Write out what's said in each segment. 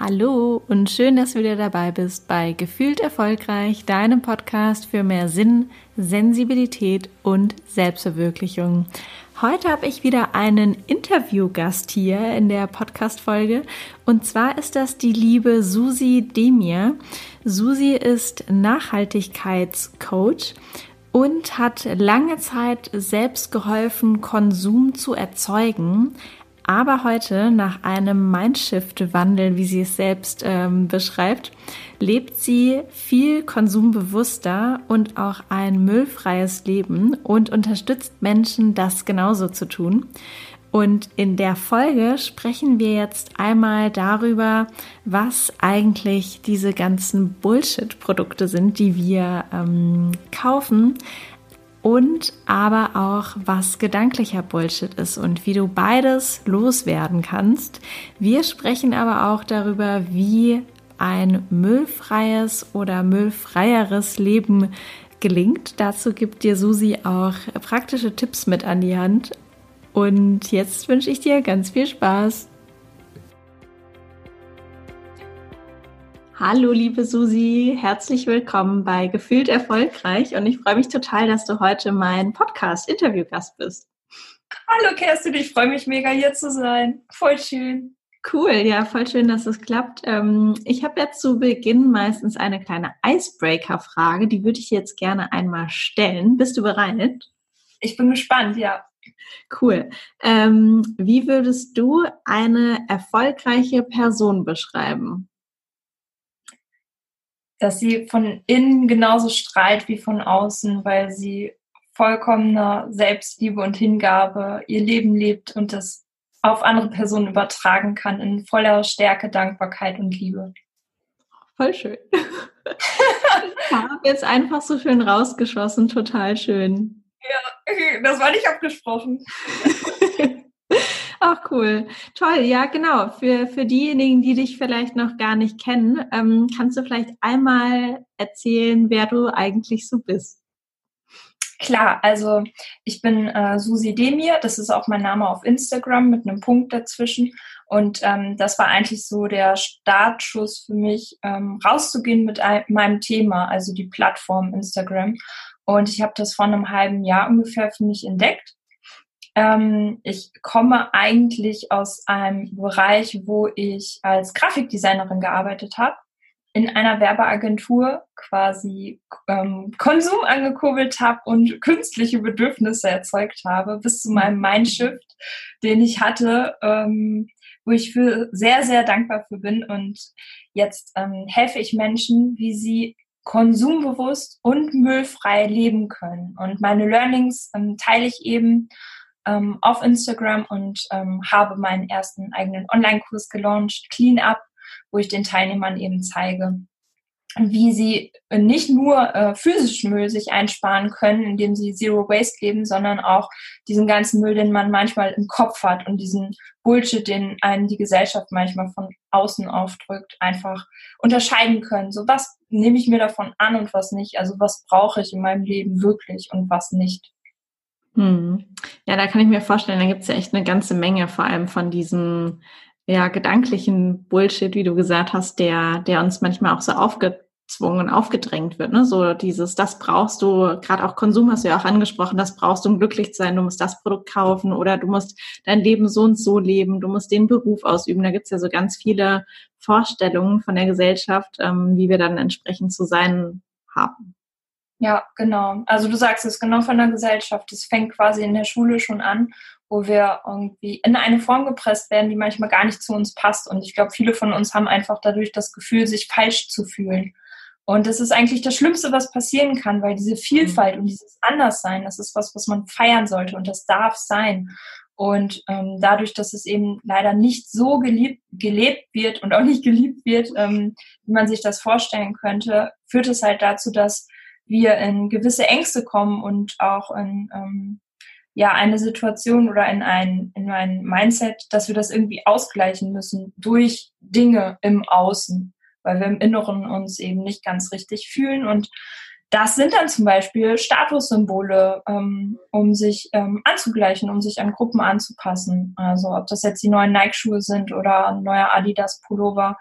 Hallo und schön, dass du wieder dabei bist bei Gefühlt Erfolgreich, deinem Podcast für mehr Sinn, Sensibilität und Selbstverwirklichung. Heute habe ich wieder einen Interviewgast hier in der Podcast-Folge und zwar ist das die liebe Susi Demir. Susi ist Nachhaltigkeitscoach und hat lange Zeit selbst geholfen, Konsum zu erzeugen, aber heute, nach einem Mindshift-Wandel, wie sie es selbst ähm, beschreibt, lebt sie viel konsumbewusster und auch ein müllfreies Leben und unterstützt Menschen, das genauso zu tun. Und in der Folge sprechen wir jetzt einmal darüber, was eigentlich diese ganzen Bullshit-Produkte sind, die wir ähm, kaufen, und aber auch, was gedanklicher Bullshit ist und wie du beides loswerden kannst. Wir sprechen aber auch darüber, wie ein müllfreies oder müllfreieres Leben gelingt. Dazu gibt dir Susi auch praktische Tipps mit an die Hand. Und jetzt wünsche ich dir ganz viel Spaß. Hallo, liebe Susi, herzlich willkommen bei Gefühlt Erfolgreich und ich freue mich total, dass du heute mein Podcast-Interviewgast bist. Hallo, Kerstin, ich freue mich mega hier zu sein. Voll schön. Cool, ja, voll schön, dass es klappt. Ähm, ich habe jetzt zu Beginn meistens eine kleine Icebreaker-Frage, die würde ich jetzt gerne einmal stellen. Bist du bereit? Ich bin gespannt, ja. Cool. Ähm, wie würdest du eine erfolgreiche Person beschreiben? Dass sie von innen genauso strahlt wie von außen, weil sie vollkommener Selbstliebe und Hingabe ihr Leben lebt und das auf andere Personen übertragen kann in voller Stärke, Dankbarkeit und Liebe. Voll schön. ich habe jetzt einfach so schön rausgeschossen, total schön. Ja, das war nicht abgesprochen. Ach cool. Toll, ja genau. Für, für diejenigen, die dich vielleicht noch gar nicht kennen, ähm, kannst du vielleicht einmal erzählen, wer du eigentlich so bist. Klar, also ich bin äh, Susi Demir, das ist auch mein Name auf Instagram mit einem Punkt dazwischen. Und ähm, das war eigentlich so der Startschuss für mich, ähm, rauszugehen mit ein, meinem Thema, also die Plattform Instagram. Und ich habe das vor einem halben Jahr ungefähr für mich entdeckt ähm, ich komme eigentlich aus einem Bereich, wo ich als Grafikdesignerin gearbeitet habe, in einer Werbeagentur quasi ähm, Konsum angekurbelt habe und künstliche Bedürfnisse erzeugt habe, bis zu meinem Mindshift, den ich hatte, ähm, wo ich für sehr, sehr dankbar für bin. Und jetzt ähm, helfe ich Menschen, wie sie konsumbewusst und müllfrei leben können. Und meine Learnings ähm, teile ich eben ähm, auf Instagram und ähm, habe meinen ersten eigenen Online-Kurs gelauncht, Clean Up, wo ich den Teilnehmern eben zeige, wie sie nicht nur äh, physischen Müll sich einsparen können, indem sie Zero Waste leben, sondern auch diesen ganzen Müll, den man manchmal im Kopf hat und diesen Bullshit, den einen die Gesellschaft manchmal von außen aufdrückt, einfach unterscheiden können. So was nehme ich mir davon an und was nicht. Also was brauche ich in meinem Leben wirklich und was nicht. Hm. Ja, da kann ich mir vorstellen, da gibt es ja echt eine ganze Menge, vor allem von diesem ja, gedanklichen Bullshit, wie du gesagt hast, der, der uns manchmal auch so aufgezwungen, aufgedrängt wird. Ne? So dieses, das brauchst du, gerade auch Konsum hast du ja auch angesprochen, das brauchst du, um glücklich zu sein, du musst das Produkt kaufen oder du musst dein Leben so und so leben, du musst den Beruf ausüben. Da gibt's ja so ganz viele Vorstellungen von der Gesellschaft, ähm, wie wir dann entsprechend zu sein haben. Ja, genau. Also du sagst es genau von der Gesellschaft. Es fängt quasi in der Schule schon an, wo wir irgendwie in eine Form gepresst werden, die manchmal gar nicht zu uns passt. Und ich glaube, viele von uns haben einfach dadurch das Gefühl, sich falsch zu fühlen. Und das ist eigentlich das Schlimmste, was passieren kann, weil diese Vielfalt und dieses Anderssein, das ist was, was man feiern sollte und das darf sein. Und ähm, dadurch, dass es eben leider nicht so geliebt, gelebt wird und auch nicht geliebt wird, ähm, wie man sich das vorstellen könnte, führt es halt dazu, dass wir in gewisse Ängste kommen und auch in ähm, ja eine Situation oder in ein in ein Mindset, dass wir das irgendwie ausgleichen müssen durch Dinge im Außen, weil wir im Inneren uns eben nicht ganz richtig fühlen und das sind dann zum Beispiel Statussymbole, ähm, um sich ähm, anzugleichen, um sich an Gruppen anzupassen. Also ob das jetzt die neuen Nike-Schuhe sind oder ein neuer Adidas-Pullover.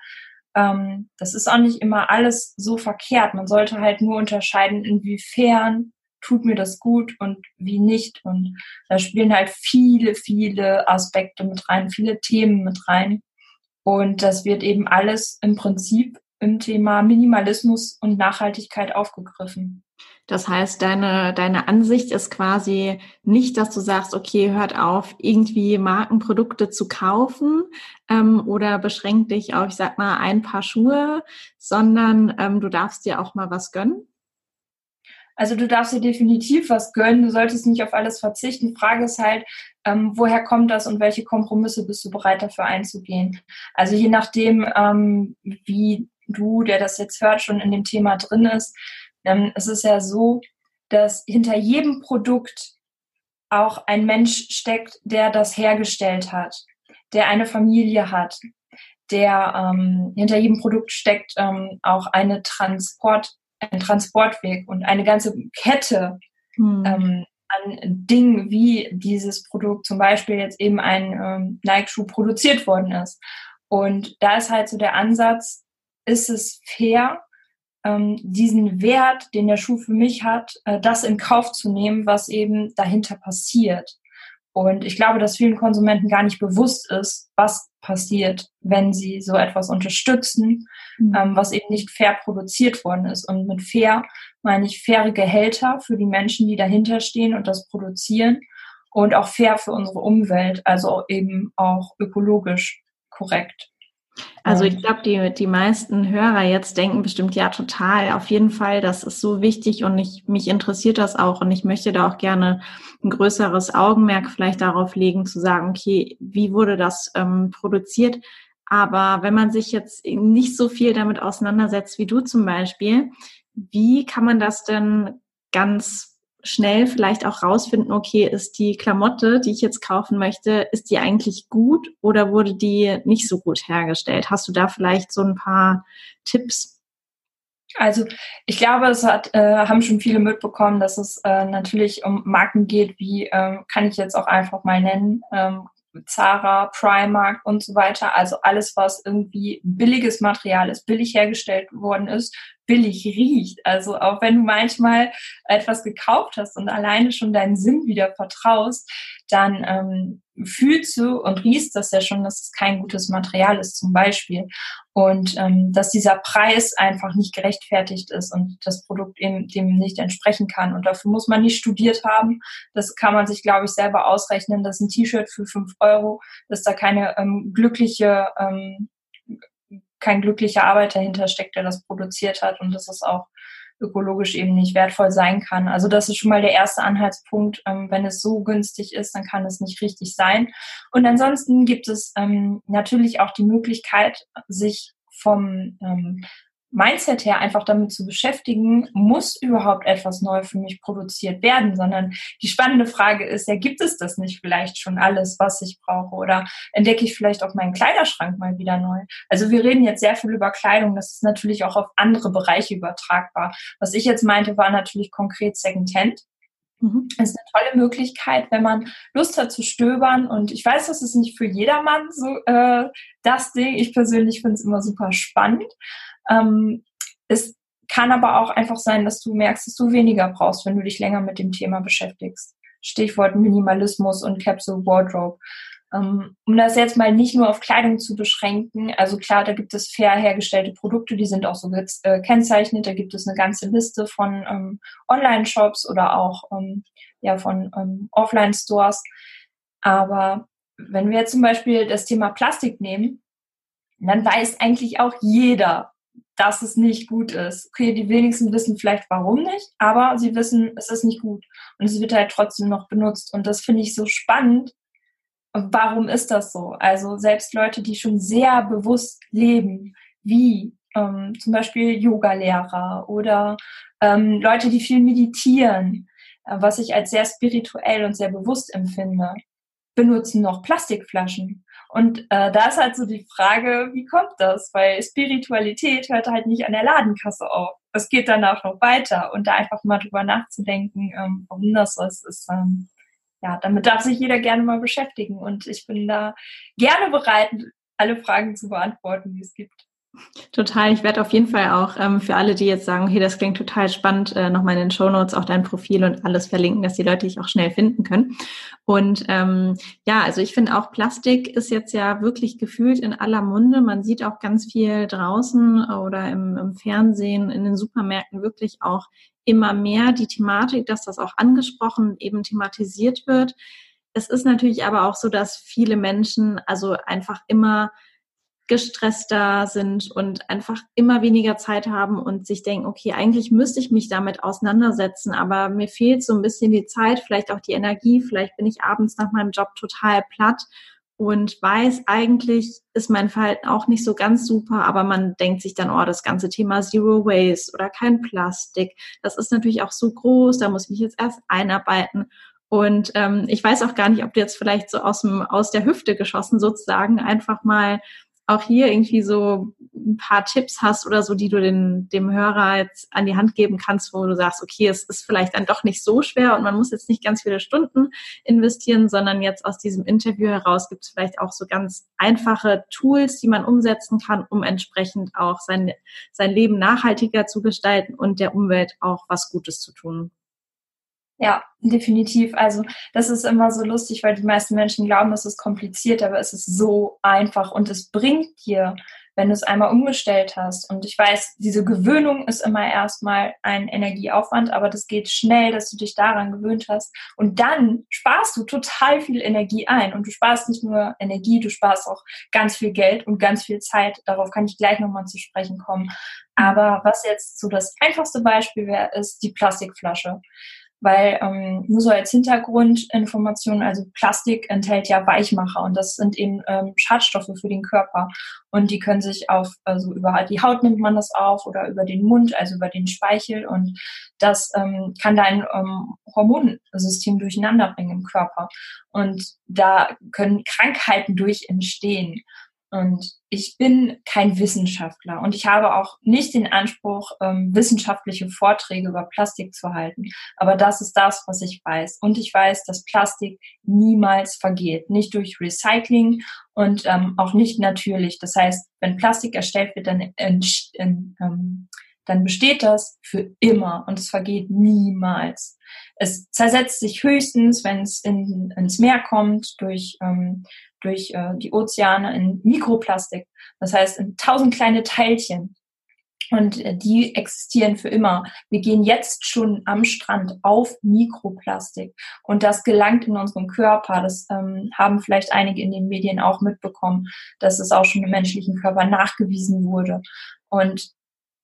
Ähm, das ist auch nicht immer alles so verkehrt. Man sollte halt nur unterscheiden, inwiefern tut mir das gut und wie nicht. Und da spielen halt viele, viele Aspekte mit rein, viele Themen mit rein. Und das wird eben alles im Prinzip im Thema Minimalismus und Nachhaltigkeit aufgegriffen. Das heißt, deine, deine Ansicht ist quasi nicht, dass du sagst, okay, hört auf, irgendwie Markenprodukte zu kaufen ähm, oder beschränkt dich auf, ich sag mal, ein paar Schuhe, sondern ähm, du darfst dir auch mal was gönnen? Also du darfst dir definitiv was gönnen, du solltest nicht auf alles verzichten. Die Frage ist halt, ähm, woher kommt das und welche Kompromisse bist du bereit dafür einzugehen? Also je nachdem, ähm, wie du, der das jetzt hört, schon in dem Thema drin ist, es ist ja so, dass hinter jedem Produkt auch ein Mensch steckt, der das hergestellt hat, der eine Familie hat, der ähm, hinter jedem Produkt steckt ähm, auch eine Transport, ein Transportweg und eine ganze Kette hm. ähm, an Dingen, wie dieses Produkt zum Beispiel jetzt eben ein ähm, Nike-Schuh produziert worden ist. Und da ist halt so der Ansatz, ist es fair, ähm, diesen Wert, den der Schuh für mich hat, äh, das in Kauf zu nehmen, was eben dahinter passiert. Und ich glaube, dass vielen Konsumenten gar nicht bewusst ist, was passiert, wenn sie so etwas unterstützen, mhm. ähm, was eben nicht fair produziert worden ist. Und mit fair meine ich faire Gehälter für die Menschen, die dahinter stehen und das produzieren und auch fair für unsere Umwelt, also eben auch ökologisch korrekt. Also ich glaube, die, die meisten Hörer jetzt denken bestimmt, ja, total, auf jeden Fall, das ist so wichtig und ich, mich interessiert das auch und ich möchte da auch gerne ein größeres Augenmerk vielleicht darauf legen, zu sagen, okay, wie wurde das ähm, produziert? Aber wenn man sich jetzt nicht so viel damit auseinandersetzt wie du zum Beispiel, wie kann man das denn ganz schnell vielleicht auch rausfinden, okay, ist die Klamotte, die ich jetzt kaufen möchte, ist die eigentlich gut oder wurde die nicht so gut hergestellt? Hast du da vielleicht so ein paar Tipps? Also ich glaube, es hat, äh, haben schon viele mitbekommen, dass es äh, natürlich um Marken geht, wie ähm, kann ich jetzt auch einfach mal nennen, ähm, Zara, Primark und so weiter. Also alles, was irgendwie billiges Material ist, billig hergestellt worden ist, billig riecht. Also auch wenn du manchmal etwas gekauft hast und alleine schon deinen Sinn wieder vertraust, dann ähm, fühlst du und riechst das ja schon, dass es kein gutes Material ist zum Beispiel. Und ähm, dass dieser Preis einfach nicht gerechtfertigt ist und das Produkt eben dem nicht entsprechen kann. Und dafür muss man nicht studiert haben. Das kann man sich, glaube ich, selber ausrechnen, dass ein T-Shirt für fünf Euro, dass da keine ähm, glückliche ähm, kein glücklicher Arbeiter hintersteckt, der das produziert hat und dass es auch ökologisch eben nicht wertvoll sein kann. Also das ist schon mal der erste Anhaltspunkt. Ähm, wenn es so günstig ist, dann kann es nicht richtig sein. Und ansonsten gibt es ähm, natürlich auch die Möglichkeit, sich vom ähm, Mindset her einfach damit zu beschäftigen, muss überhaupt etwas neu für mich produziert werden, sondern die spannende Frage ist, ja, gibt es das nicht vielleicht schon alles, was ich brauche oder entdecke ich vielleicht auch meinen Kleiderschrank mal wieder neu? Also wir reden jetzt sehr viel über Kleidung, das ist natürlich auch auf andere Bereiche übertragbar. Was ich jetzt meinte, war natürlich konkret Secondhand. Mhm. Das ist eine tolle Möglichkeit, wenn man Lust hat zu stöbern. Und ich weiß, das ist nicht für jedermann so äh, das Ding. Ich persönlich finde es immer super spannend. Ähm, es kann aber auch einfach sein, dass du merkst, dass du weniger brauchst, wenn du dich länger mit dem Thema beschäftigst. Stichwort Minimalismus und Capsule Wardrobe. Ähm, um das jetzt mal nicht nur auf Kleidung zu beschränken, also klar, da gibt es fair hergestellte Produkte, die sind auch so gekennzeichnet, äh, da gibt es eine ganze Liste von ähm, Online-Shops oder auch ähm, ja, von ähm, Offline-Stores. Aber wenn wir jetzt zum Beispiel das Thema Plastik nehmen, dann weiß eigentlich auch jeder, dass es nicht gut ist. Okay, die wenigsten wissen vielleicht warum nicht, aber sie wissen, es ist nicht gut. Und es wird halt trotzdem noch benutzt. Und das finde ich so spannend. Warum ist das so? Also selbst Leute, die schon sehr bewusst leben, wie ähm, zum Beispiel Yogalehrer oder ähm, Leute, die viel meditieren, äh, was ich als sehr spirituell und sehr bewusst empfinde, benutzen noch Plastikflaschen. Und äh, da ist halt so die Frage, wie kommt das? Weil Spiritualität hört halt nicht an der Ladenkasse auf. es geht danach noch weiter und da einfach mal drüber nachzudenken, ähm, warum das so ist, ist ähm, ja, damit darf sich jeder gerne mal beschäftigen und ich bin da gerne bereit, alle Fragen zu beantworten, die es gibt. Total. Ich werde auf jeden Fall auch ähm, für alle, die jetzt sagen, hey, das klingt total spannend, äh, nochmal in den Show Notes auch dein Profil und alles verlinken, dass die Leute dich auch schnell finden können. Und ähm, ja, also ich finde auch Plastik ist jetzt ja wirklich gefühlt in aller Munde. Man sieht auch ganz viel draußen oder im, im Fernsehen, in den Supermärkten wirklich auch immer mehr die Thematik, dass das auch angesprochen, eben thematisiert wird. Es ist natürlich aber auch so, dass viele Menschen also einfach immer gestresster sind und einfach immer weniger Zeit haben und sich denken, okay, eigentlich müsste ich mich damit auseinandersetzen, aber mir fehlt so ein bisschen die Zeit, vielleicht auch die Energie, vielleicht bin ich abends nach meinem Job total platt und weiß, eigentlich ist mein Verhalten auch nicht so ganz super, aber man denkt sich dann, oh, das ganze Thema Zero Waste oder kein Plastik, das ist natürlich auch so groß, da muss ich mich jetzt erst einarbeiten. Und ähm, ich weiß auch gar nicht, ob du jetzt vielleicht so aus, dem, aus der Hüfte geschossen sozusagen einfach mal auch hier irgendwie so ein paar Tipps hast oder so, die du den, dem Hörer jetzt an die Hand geben kannst, wo du sagst, okay, es ist vielleicht dann doch nicht so schwer und man muss jetzt nicht ganz viele Stunden investieren, sondern jetzt aus diesem Interview heraus gibt es vielleicht auch so ganz einfache Tools, die man umsetzen kann, um entsprechend auch sein, sein Leben nachhaltiger zu gestalten und der Umwelt auch was Gutes zu tun. Ja, definitiv. Also das ist immer so lustig, weil die meisten Menschen glauben, es ist kompliziert, aber es ist so einfach und es bringt dir, wenn du es einmal umgestellt hast. Und ich weiß, diese Gewöhnung ist immer erstmal ein Energieaufwand, aber das geht schnell, dass du dich daran gewöhnt hast. Und dann sparst du total viel Energie ein. Und du sparst nicht nur Energie, du sparst auch ganz viel Geld und ganz viel Zeit. Darauf kann ich gleich nochmal zu sprechen kommen. Aber was jetzt so das einfachste Beispiel wäre, ist die Plastikflasche weil ähm, nur so als Hintergrundinformation, also Plastik enthält ja Weichmacher und das sind eben ähm, Schadstoffe für den Körper und die können sich auf, also über die Haut nimmt man das auf oder über den Mund, also über den Speichel und das ähm, kann dein ähm, Hormonsystem durcheinander bringen im Körper und da können Krankheiten durch entstehen. Und ich bin kein Wissenschaftler und ich habe auch nicht den Anspruch, ähm, wissenschaftliche Vorträge über Plastik zu halten. Aber das ist das, was ich weiß. Und ich weiß, dass Plastik niemals vergeht. Nicht durch Recycling und ähm, auch nicht natürlich. Das heißt, wenn Plastik erstellt wird, dann, ähm, dann besteht das für immer und es vergeht niemals. Es zersetzt sich höchstens, wenn es in, ins Meer kommt, durch ähm, durch äh, die Ozeane in Mikroplastik. Das heißt in tausend kleine Teilchen. Und äh, die existieren für immer. Wir gehen jetzt schon am Strand auf Mikroplastik. Und das gelangt in unseren Körper. Das ähm, haben vielleicht einige in den Medien auch mitbekommen, dass es auch schon im menschlichen Körper nachgewiesen wurde. Und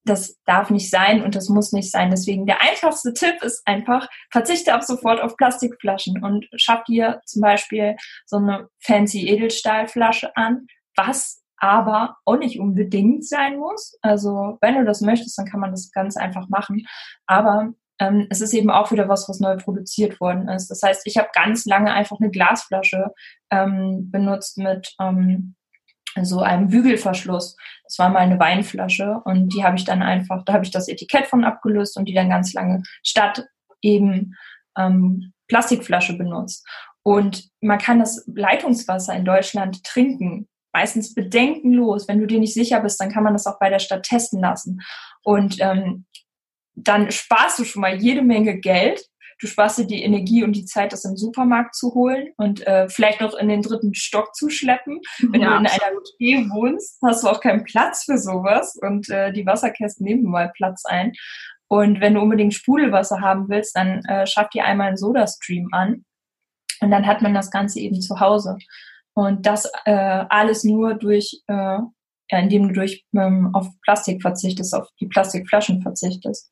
das darf nicht sein und das muss nicht sein. Deswegen der einfachste Tipp ist einfach, verzichte ab sofort auf Plastikflaschen und schaff dir zum Beispiel so eine fancy Edelstahlflasche an, was aber auch nicht unbedingt sein muss. Also wenn du das möchtest, dann kann man das ganz einfach machen. Aber ähm, es ist eben auch wieder was, was neu produziert worden ist. Das heißt, ich habe ganz lange einfach eine Glasflasche ähm, benutzt mit ähm, so einem Bügelverschluss. Das war mal eine Weinflasche und die habe ich dann einfach, da habe ich das Etikett von abgelöst und die dann ganz lange statt eben ähm, Plastikflasche benutzt. Und man kann das Leitungswasser in Deutschland trinken, meistens bedenkenlos. Wenn du dir nicht sicher bist, dann kann man das auch bei der Stadt testen lassen. Und ähm, dann sparst du schon mal jede Menge Geld du sparst dir die Energie und die Zeit, das im Supermarkt zu holen und äh, vielleicht noch in den dritten Stock zu schleppen. Wenn ja, du in einer WG wohnst, hast du auch keinen Platz für sowas und äh, die Wasserkästen nehmen mal Platz ein. Und wenn du unbedingt Sprudelwasser haben willst, dann äh, schaff dir einmal einen Soda-Stream an und dann hat man das Ganze eben zu Hause. Und das äh, alles nur durch, äh, ja, indem du durch ähm, auf Plastik verzichtest, auf die Plastikflaschen verzichtest.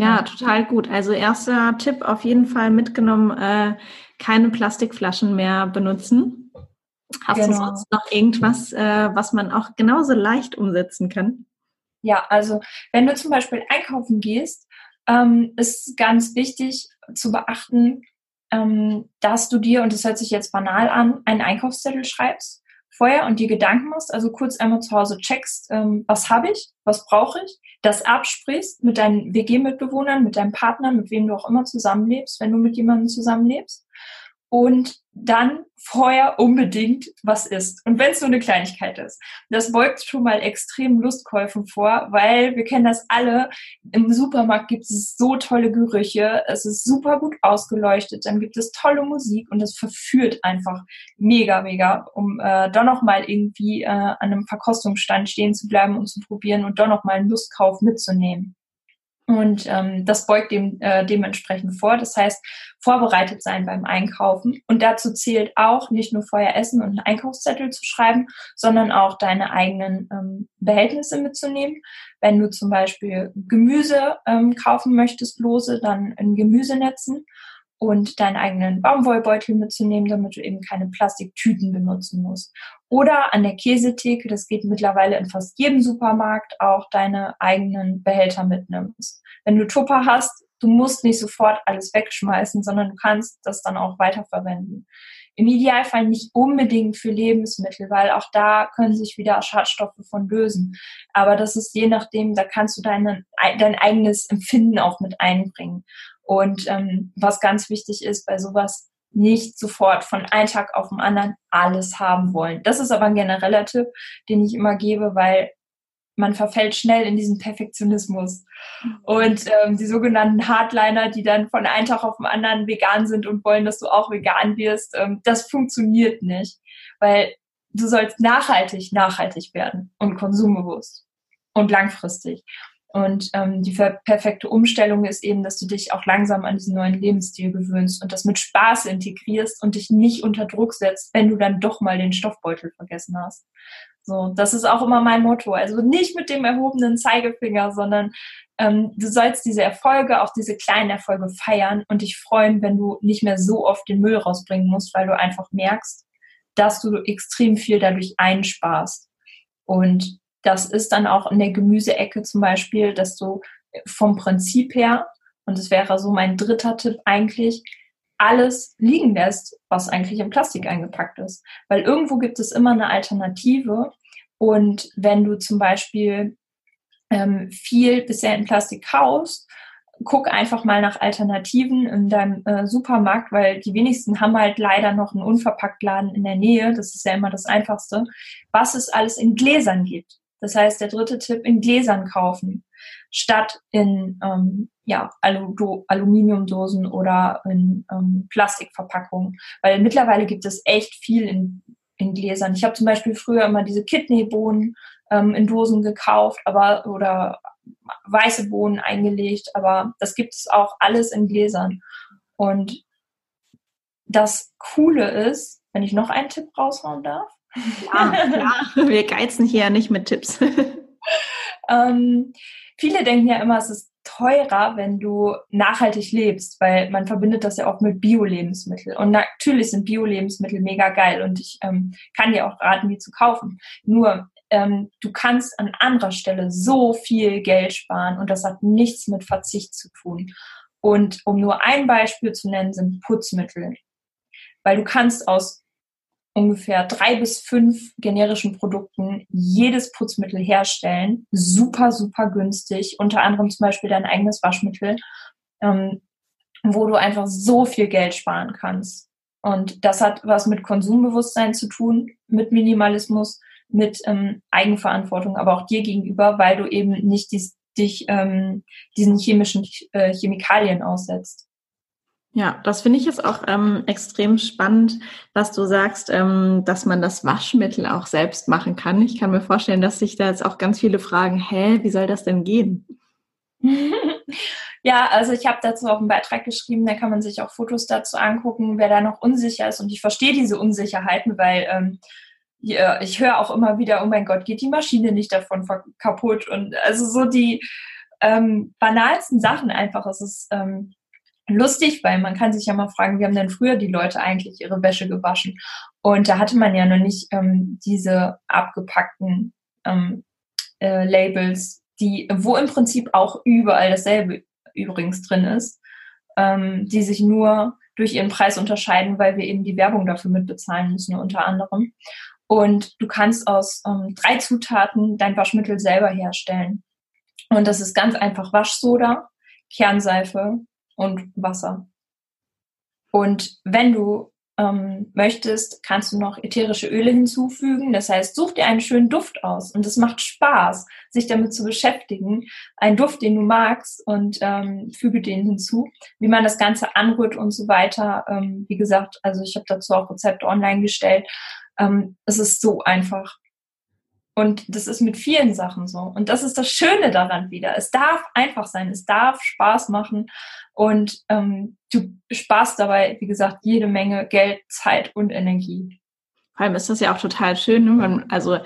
Ja, total gut. Also erster Tipp auf jeden Fall mitgenommen, äh, keine Plastikflaschen mehr benutzen. Hast genau. du sonst noch irgendwas, äh, was man auch genauso leicht umsetzen kann? Ja, also wenn du zum Beispiel einkaufen gehst, ähm, ist ganz wichtig zu beachten, ähm, dass du dir, und das hört sich jetzt banal an, einen Einkaufszettel schreibst vorher und dir Gedanken machst, also kurz einmal zu Hause checkst, ähm, was habe ich, was brauche ich, das absprichst mit deinen WG-Mitbewohnern, mit deinem Partner, mit wem du auch immer zusammenlebst, wenn du mit jemandem zusammenlebst und dann vorher unbedingt was isst. Und wenn es nur eine Kleinigkeit ist. Das beugt schon mal extrem Lustkäufen vor, weil wir kennen das alle. Im Supermarkt gibt es so tolle Gerüche, es ist super gut ausgeleuchtet, dann gibt es tolle Musik und es verführt einfach mega, mega, um äh, doch noch mal irgendwie äh, an einem Verkostungsstand stehen zu bleiben und zu probieren und doch noch mal einen Lustkauf mitzunehmen. Und ähm, das beugt dem äh, dementsprechend vor. Das heißt, vorbereitet sein beim Einkaufen. Und dazu zählt auch, nicht nur vorher essen und einen Einkaufszettel zu schreiben, sondern auch deine eigenen ähm, Behältnisse mitzunehmen. Wenn du zum Beispiel Gemüse ähm, kaufen möchtest, lose, dann in Gemüsenetzen und deinen eigenen Baumwollbeutel mitzunehmen, damit du eben keine Plastiktüten benutzen musst. Oder an der Käsetheke, das geht mittlerweile in fast jedem Supermarkt, auch deine eigenen Behälter mitnimmst. Wenn du Tupper hast, du musst nicht sofort alles wegschmeißen, sondern du kannst das dann auch weiterverwenden. Im Idealfall nicht unbedingt für Lebensmittel, weil auch da können sich wieder Schadstoffe von lösen. Aber das ist je nachdem, da kannst du deine, dein eigenes Empfinden auch mit einbringen. Und ähm, was ganz wichtig ist bei sowas, nicht sofort von einem Tag auf den anderen alles haben wollen. Das ist aber ein genereller Tipp, den ich immer gebe, weil man verfällt schnell in diesen Perfektionismus. Und ähm, die sogenannten Hardliner, die dann von einem Tag auf den anderen vegan sind und wollen, dass du auch vegan wirst, ähm, das funktioniert nicht, weil du sollst nachhaltig, nachhaltig werden und konsumbewusst und langfristig. Und ähm, die perfekte Umstellung ist eben, dass du dich auch langsam an diesen neuen Lebensstil gewöhnst und das mit Spaß integrierst und dich nicht unter Druck setzt, wenn du dann doch mal den Stoffbeutel vergessen hast. So, das ist auch immer mein Motto. Also nicht mit dem erhobenen Zeigefinger, sondern ähm, du sollst diese Erfolge, auch diese kleinen Erfolge feiern und dich freuen, wenn du nicht mehr so oft den Müll rausbringen musst, weil du einfach merkst, dass du extrem viel dadurch einsparst. Und das ist dann auch in der Gemüseecke zum Beispiel, dass du vom Prinzip her, und das wäre so mein dritter Tipp eigentlich, alles liegen lässt, was eigentlich in Plastik eingepackt ist. Weil irgendwo gibt es immer eine Alternative. Und wenn du zum Beispiel ähm, viel bisher in Plastik kaufst, guck einfach mal nach Alternativen in deinem äh, Supermarkt, weil die wenigsten haben halt leider noch einen Unverpacktladen in der Nähe. Das ist ja immer das Einfachste. Was es alles in Gläsern gibt. Das heißt, der dritte Tipp, in Gläsern kaufen, statt in ähm, ja, Alu Aluminiumdosen oder in ähm, Plastikverpackungen. Weil mittlerweile gibt es echt viel in, in Gläsern. Ich habe zum Beispiel früher immer diese Kidneybohnen ähm, in Dosen gekauft, aber oder weiße Bohnen eingelegt, aber das gibt es auch alles in Gläsern. Und das Coole ist, wenn ich noch einen Tipp raushauen darf, ja, klar. Wir geizen hier ja nicht mit Tipps. ähm, viele denken ja immer, es ist teurer, wenn du nachhaltig lebst, weil man verbindet das ja auch mit Bio-Lebensmitteln. Und natürlich sind Bio-Lebensmittel mega geil und ich ähm, kann dir auch raten, die zu kaufen. Nur ähm, du kannst an anderer Stelle so viel Geld sparen und das hat nichts mit Verzicht zu tun. Und um nur ein Beispiel zu nennen, sind Putzmittel. Weil du kannst aus ungefähr drei bis fünf generischen Produkten jedes Putzmittel herstellen. Super, super günstig. Unter anderem zum Beispiel dein eigenes Waschmittel, ähm, wo du einfach so viel Geld sparen kannst. Und das hat was mit Konsumbewusstsein zu tun, mit Minimalismus, mit ähm, Eigenverantwortung, aber auch dir gegenüber, weil du eben nicht dies, dich ähm, diesen chemischen äh, Chemikalien aussetzt. Ja, das finde ich jetzt auch ähm, extrem spannend, was du sagst, ähm, dass man das Waschmittel auch selbst machen kann. Ich kann mir vorstellen, dass sich da jetzt auch ganz viele fragen, hä, wie soll das denn gehen? ja, also ich habe dazu auch einen Beitrag geschrieben, da kann man sich auch Fotos dazu angucken, wer da noch unsicher ist. Und ich verstehe diese Unsicherheiten, weil ähm, ich höre auch immer wieder, oh mein Gott, geht die Maschine nicht davon kaputt? Und also so die ähm, banalsten Sachen einfach. Es ist ähm, lustig, weil man kann sich ja mal fragen, wie haben denn früher die Leute eigentlich ihre Wäsche gewaschen? Und da hatte man ja noch nicht ähm, diese abgepackten ähm, äh, Labels, die, wo im Prinzip auch überall dasselbe übrigens drin ist, ähm, die sich nur durch ihren Preis unterscheiden, weil wir eben die Werbung dafür mitbezahlen müssen, unter anderem. Und du kannst aus ähm, drei Zutaten dein Waschmittel selber herstellen. Und das ist ganz einfach Waschsoda, Kernseife und Wasser. Und wenn du ähm, möchtest, kannst du noch ätherische Öle hinzufügen. Das heißt, such dir einen schönen Duft aus. Und es macht Spaß, sich damit zu beschäftigen. Ein Duft, den du magst und ähm, füge den hinzu. Wie man das Ganze anrührt und so weiter. Ähm, wie gesagt, also ich habe dazu auch Rezepte online gestellt. Ähm, es ist so einfach. Und das ist mit vielen Sachen so. Und das ist das Schöne daran wieder. Es darf einfach sein, es darf Spaß machen und ähm, du sparst dabei, wie gesagt, jede Menge Geld, Zeit und Energie. Vor allem ist das ja auch total schön, ne? also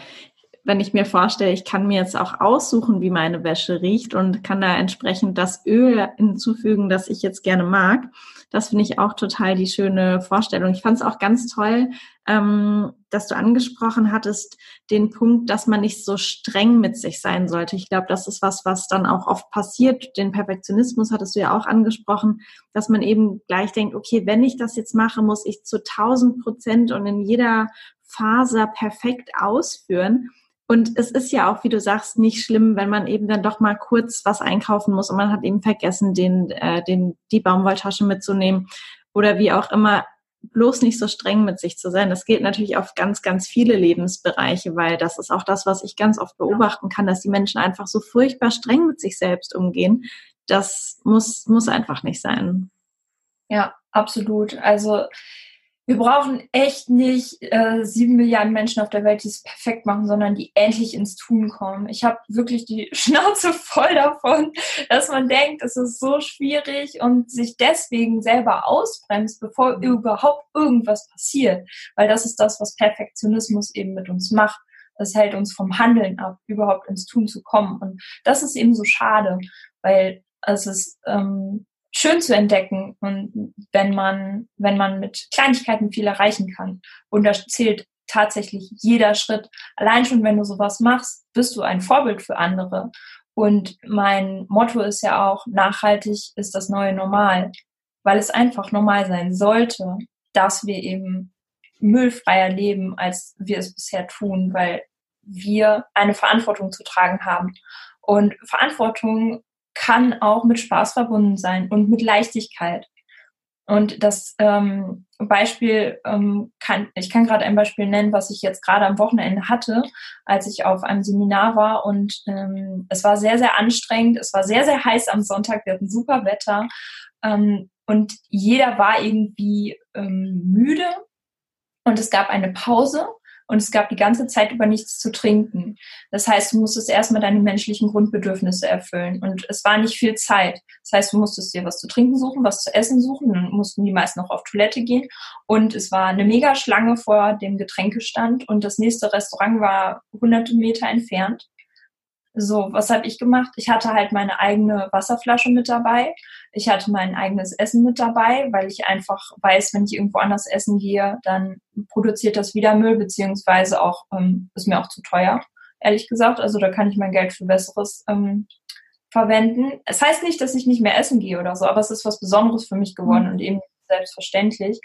wenn ich mir vorstelle, ich kann mir jetzt auch aussuchen, wie meine Wäsche riecht und kann da entsprechend das Öl hinzufügen, das ich jetzt gerne mag. Das finde ich auch total die schöne Vorstellung. Ich fand es auch ganz toll, ähm, dass du angesprochen hattest, den Punkt, dass man nicht so streng mit sich sein sollte. Ich glaube, das ist was, was dann auch oft passiert. Den Perfektionismus hattest du ja auch angesprochen, dass man eben gleich denkt, okay, wenn ich das jetzt mache, muss ich zu 1000 Prozent und in jeder Faser perfekt ausführen. Und es ist ja auch, wie du sagst, nicht schlimm, wenn man eben dann doch mal kurz was einkaufen muss und man hat eben vergessen, den, äh, den, die Baumwolltasche mitzunehmen oder wie auch immer bloß nicht so streng mit sich zu sein. Das gilt natürlich auf ganz, ganz viele Lebensbereiche, weil das ist auch das, was ich ganz oft beobachten kann, dass die Menschen einfach so furchtbar streng mit sich selbst umgehen. Das muss, muss einfach nicht sein. Ja, absolut. Also wir brauchen echt nicht äh, sieben Milliarden Menschen auf der Welt, die es perfekt machen, sondern die endlich ins Tun kommen. Ich habe wirklich die Schnauze voll davon, dass man denkt, es ist so schwierig und sich deswegen selber ausbremst, bevor mhm. überhaupt irgendwas passiert. Weil das ist das, was Perfektionismus eben mit uns macht. Das hält uns vom Handeln ab, überhaupt ins Tun zu kommen. Und das ist eben so schade, weil es ist ähm, schön zu entdecken und wenn man, wenn man mit Kleinigkeiten viel erreichen kann. Und da zählt tatsächlich jeder Schritt. Allein schon, wenn du sowas machst, bist du ein Vorbild für andere. Und mein Motto ist ja auch, nachhaltig ist das neue Normal, weil es einfach normal sein sollte, dass wir eben müllfreier leben, als wir es bisher tun, weil wir eine Verantwortung zu tragen haben. Und Verantwortung kann auch mit Spaß verbunden sein und mit Leichtigkeit. Und das ähm, Beispiel ähm, kann, ich kann gerade ein Beispiel nennen, was ich jetzt gerade am Wochenende hatte, als ich auf einem Seminar war und ähm, es war sehr, sehr anstrengend, es war sehr, sehr heiß am Sonntag, wir hatten super Wetter ähm, und jeder war irgendwie ähm, müde und es gab eine Pause und es gab die ganze Zeit über nichts zu trinken. Das heißt, du musstest erstmal deine menschlichen Grundbedürfnisse erfüllen und es war nicht viel Zeit. Das heißt, du musstest dir was zu trinken suchen, was zu essen suchen, dann mussten die meisten noch auf Toilette gehen und es war eine mega Schlange vor dem Getränkestand und das nächste Restaurant war hunderte Meter entfernt. So, was habe ich gemacht? Ich hatte halt meine eigene Wasserflasche mit dabei. Ich hatte mein eigenes Essen mit dabei, weil ich einfach weiß, wenn ich irgendwo anders essen gehe, dann produziert das wieder Müll, beziehungsweise auch ähm, ist mir auch zu teuer, ehrlich gesagt. Also da kann ich mein Geld für Besseres ähm, verwenden. Es heißt nicht, dass ich nicht mehr essen gehe oder so, aber es ist was Besonderes für mich geworden mhm. und eben selbstverständlich.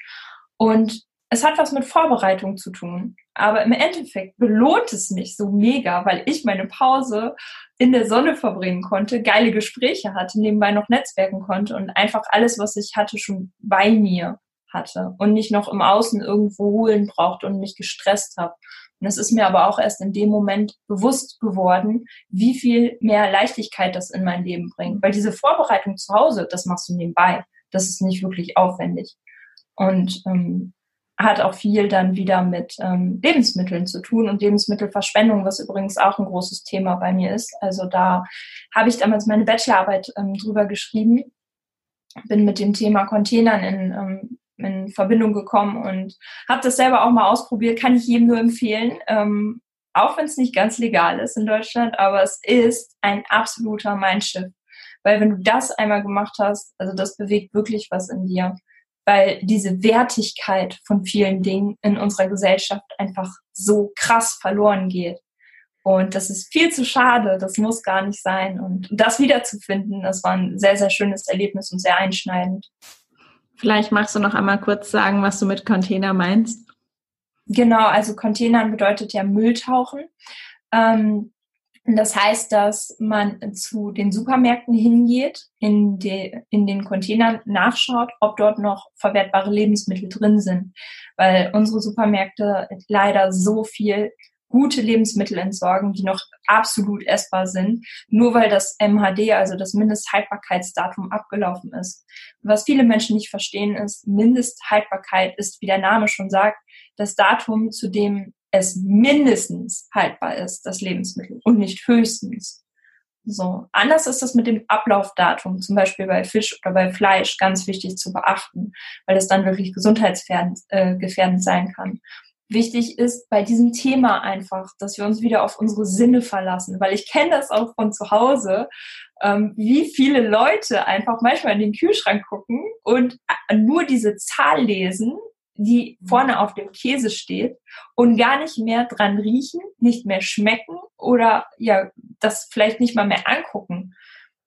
Und es hat was mit Vorbereitung zu tun. Aber im Endeffekt belohnt es mich so mega, weil ich meine Pause in der Sonne verbringen konnte, geile Gespräche hatte, nebenbei noch netzwerken konnte und einfach alles, was ich hatte, schon bei mir hatte und nicht noch im Außen irgendwo holen brauchte und mich gestresst habe. Und es ist mir aber auch erst in dem Moment bewusst geworden, wie viel mehr Leichtigkeit das in mein Leben bringt. Weil diese Vorbereitung zu Hause, das machst du nebenbei. Das ist nicht wirklich aufwendig. Und ähm, hat auch viel dann wieder mit ähm, Lebensmitteln zu tun und Lebensmittelverschwendung, was übrigens auch ein großes Thema bei mir ist. Also da habe ich damals meine Bachelorarbeit ähm, drüber geschrieben, bin mit dem Thema Containern in, ähm, in Verbindung gekommen und habe das selber auch mal ausprobiert, kann ich jedem nur empfehlen. Ähm, auch wenn es nicht ganz legal ist in Deutschland, aber es ist ein absoluter Mindshift. Weil wenn du das einmal gemacht hast, also das bewegt wirklich was in dir weil diese Wertigkeit von vielen Dingen in unserer Gesellschaft einfach so krass verloren geht. Und das ist viel zu schade, das muss gar nicht sein. Und das wiederzufinden, das war ein sehr, sehr schönes Erlebnis und sehr einschneidend. Vielleicht magst du noch einmal kurz sagen, was du mit Container meinst. Genau, also Containern bedeutet ja Mülltauchen. Ähm, das heißt, dass man zu den Supermärkten hingeht, in, die, in den Containern nachschaut, ob dort noch verwertbare Lebensmittel drin sind. Weil unsere Supermärkte leider so viel gute Lebensmittel entsorgen, die noch absolut essbar sind, nur weil das MHD, also das Mindesthaltbarkeitsdatum, abgelaufen ist. was viele Menschen nicht verstehen ist, Mindesthaltbarkeit ist, wie der Name schon sagt, das Datum, zu dem es mindestens haltbar ist, das Lebensmittel und nicht höchstens. So. Anders ist das mit dem Ablaufdatum, zum Beispiel bei Fisch oder bei Fleisch, ganz wichtig zu beachten, weil es dann wirklich gesundheitsgefährdend äh, sein kann. Wichtig ist bei diesem Thema einfach, dass wir uns wieder auf unsere Sinne verlassen, weil ich kenne das auch von zu Hause, ähm, wie viele Leute einfach manchmal in den Kühlschrank gucken und nur diese Zahl lesen die mhm. vorne auf dem Käse steht und gar nicht mehr dran riechen, nicht mehr schmecken oder ja, das vielleicht nicht mal mehr angucken.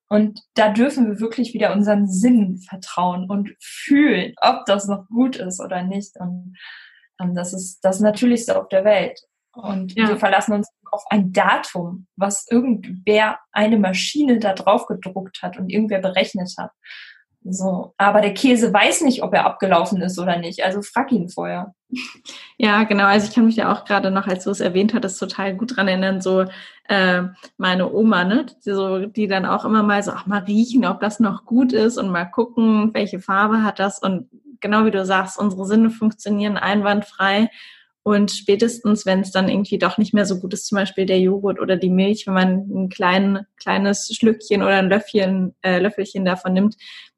Und da dürfen wir wirklich wieder unseren Sinn vertrauen und fühlen, ob das noch gut ist oder nicht. Und, und das ist das Natürlichste auf der Welt. Und ja. wir verlassen uns auf ein Datum, was irgendwer eine Maschine da drauf gedruckt hat und irgendwer berechnet hat. So, aber der Käse weiß nicht, ob er abgelaufen ist oder nicht. Also frag ihn vorher. Ja, genau. Also ich kann mich ja auch gerade noch, als du es erwähnt hattest, total gut dran erinnern. So äh, meine Oma, ne, die, so, die dann auch immer mal so, ach mal riechen, ob das noch gut ist und mal gucken, welche Farbe hat das. Und genau wie du sagst, unsere Sinne funktionieren einwandfrei. Und spätestens, wenn es dann irgendwie doch nicht mehr so gut ist, zum Beispiel der Joghurt oder die Milch, wenn man ein klein, kleines Schlückchen oder ein Löffelchen, äh, Löffelchen davon nimmt,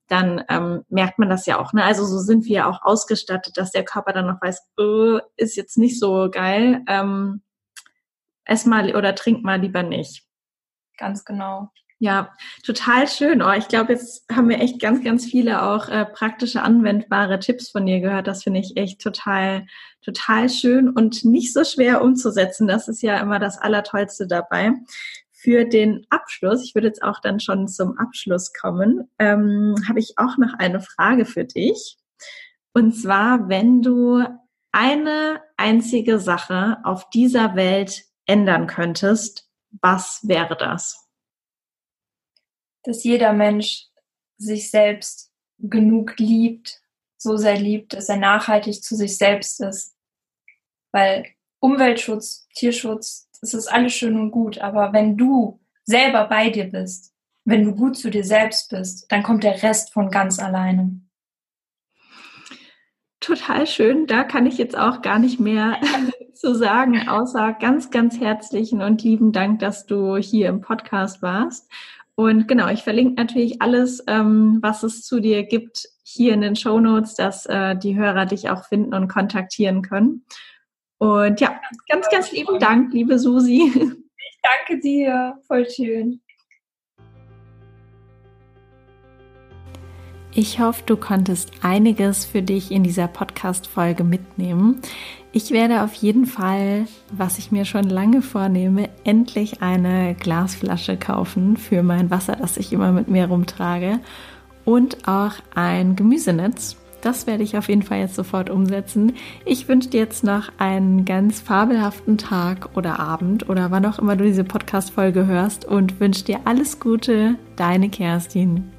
dann ähm, merkt man das ja auch. Ne? Also so sind wir ja auch ausgestattet, dass der Körper dann noch weiß, oh, ist jetzt nicht so geil, ähm, ess mal oder trink mal lieber nicht. Ganz genau. Ja, total schön. Oh, ich glaube, jetzt haben wir echt ganz, ganz viele auch äh, praktische, anwendbare Tipps von dir gehört. Das finde ich echt total, total schön und nicht so schwer umzusetzen. Das ist ja immer das Allertollste dabei für den Abschluss, ich würde jetzt auch dann schon zum Abschluss kommen, ähm, habe ich auch noch eine Frage für dich. Und zwar, wenn du eine einzige Sache auf dieser Welt ändern könntest, was wäre das? Dass jeder Mensch sich selbst genug liebt, so sehr liebt, dass er nachhaltig zu sich selbst ist. Weil Umweltschutz, Tierschutz, es ist alles schön und gut, aber wenn du selber bei dir bist, wenn du gut zu dir selbst bist, dann kommt der Rest von ganz alleine. Total schön. Da kann ich jetzt auch gar nicht mehr zu sagen, außer ganz, ganz herzlichen und lieben Dank, dass du hier im Podcast warst. Und genau, ich verlinke natürlich alles, ähm, was es zu dir gibt, hier in den Show Notes, dass äh, die Hörer dich auch finden und kontaktieren können. Und ja, ganz, ganz lieben Dank, liebe Susi. Ich danke dir, voll schön. Ich hoffe, du konntest einiges für dich in dieser Podcast-Folge mitnehmen. Ich werde auf jeden Fall, was ich mir schon lange vornehme, endlich eine Glasflasche kaufen für mein Wasser, das ich immer mit mir rumtrage und auch ein Gemüsenetz das werde ich auf jeden Fall jetzt sofort umsetzen. Ich wünsche dir jetzt noch einen ganz fabelhaften Tag oder Abend oder wann auch immer du diese Podcast-Folge hörst und wünsche dir alles Gute, deine Kerstin.